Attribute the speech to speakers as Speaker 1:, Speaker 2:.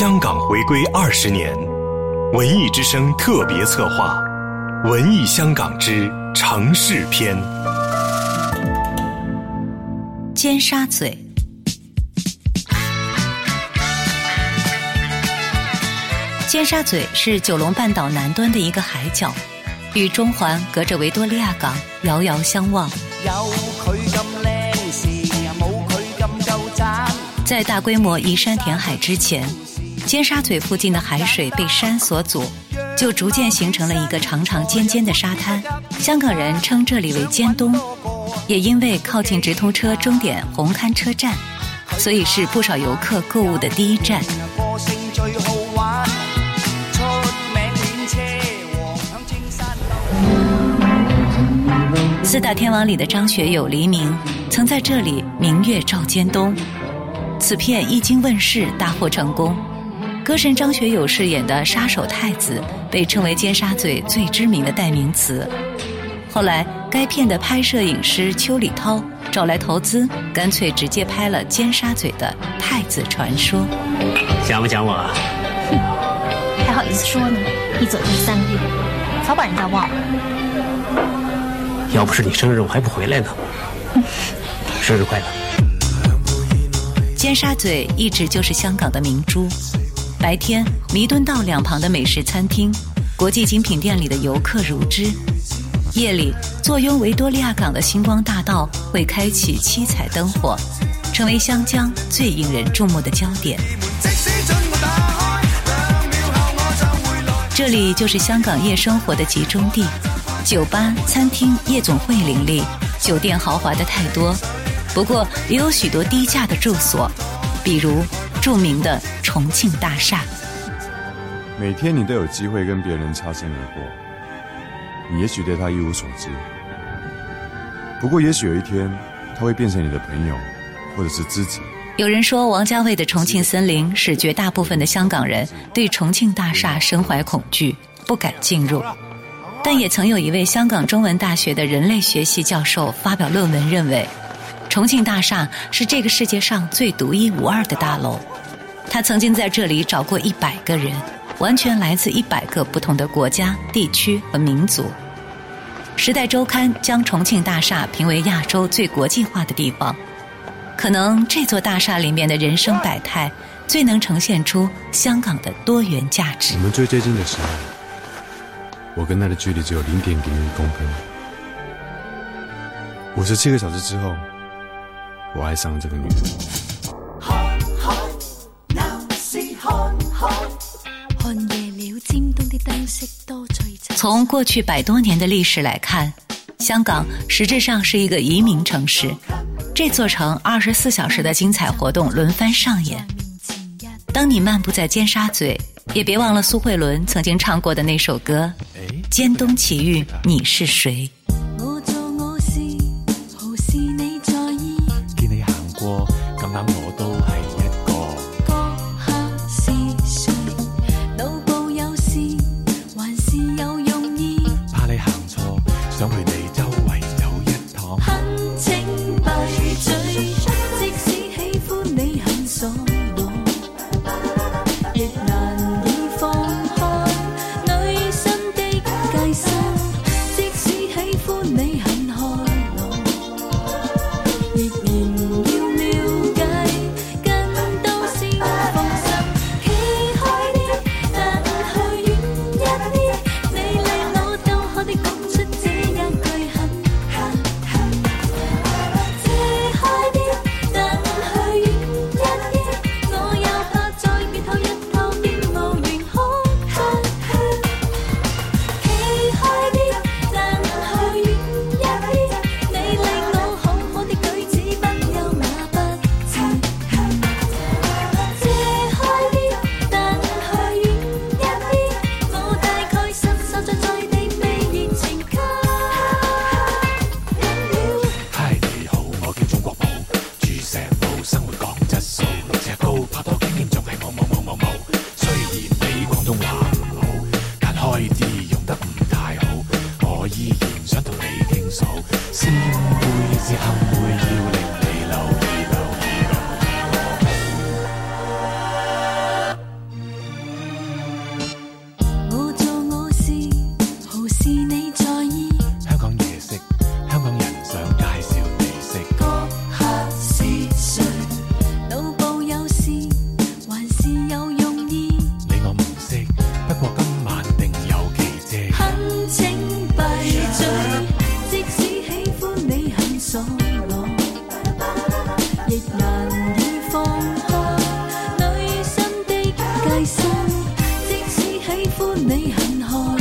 Speaker 1: 香港回归二十年，文艺之声特别策划《文艺香港之城市篇》。
Speaker 2: 尖沙咀，尖沙咀是九龙半岛南端的一个海角，与中环隔着维多利亚港遥遥相望。
Speaker 3: 有佢咁靚時，冇佢咁夠。
Speaker 2: 在大规模移山填海之前，尖沙咀附近的海水被山所阻，就逐渐形成了一个长长尖尖的沙滩。香港人称这里为尖东，也因为靠近直通车终点红磡车站，所以是不少游客购物的第一站。四大天王里的张学友、黎明曾在这里明月照尖东，此片一经问世大获成功。歌神张学友饰演的杀手太子被称为尖沙咀最知名的代名词。后来，该片的拍摄影师邱礼涛找来投资，干脆直接拍了尖沙咀的太子传说。
Speaker 4: 想不想我啊？
Speaker 5: 还好意思说呢？一走就是三个月，早把人家忘了。
Speaker 4: 要不是你生日，我还不回来呢。生日快乐！
Speaker 2: 尖沙咀一直就是香港的明珠。白天，弥敦道两旁的美食餐厅、国际精品店里的游客如织；夜里，坐拥维多利亚港的星光大道会开启七彩灯火，成为湘江最引人注目的焦点。这里就是香港夜生活的集中地，酒吧、餐厅、夜总会林立，酒店豪华的太多。不过，也有许多低价的住所，比如著名的重庆大厦。
Speaker 6: 每天你都有机会跟别人擦身而过，你也许对他一无所知，不过也许有一天他会变成你的朋友，或者是知己。
Speaker 2: 有人说，王家卫的《重庆森林》使绝大部分的香港人对重庆大厦深怀恐惧，不敢进入。但也曾有一位香港中文大学的人类学系教授发表论文，认为重庆大厦是这个世界上最独一无二的大楼。他曾经在这里找过一百个人，完全来自一百个不同的国家、地区和民族。《时代周刊》将重庆大厦评为亚洲最国际化的地方。可能这座大厦里面的人生百态，最能呈现出香港的多元价值
Speaker 6: 我。们最接近的时候，我跟他的距离只有零点零一公分。五十七个小时之后，我爱上这个女人。
Speaker 7: 看夜。
Speaker 2: 从过去百多年的历史来看，香港实质上是一个移民城市。这座城二十四小时的精彩活动轮番上演。当你漫步在尖沙咀，也别忘了苏慧伦曾经唱过的那首歌《尖东奇遇你是谁》。
Speaker 7: 很
Speaker 8: 好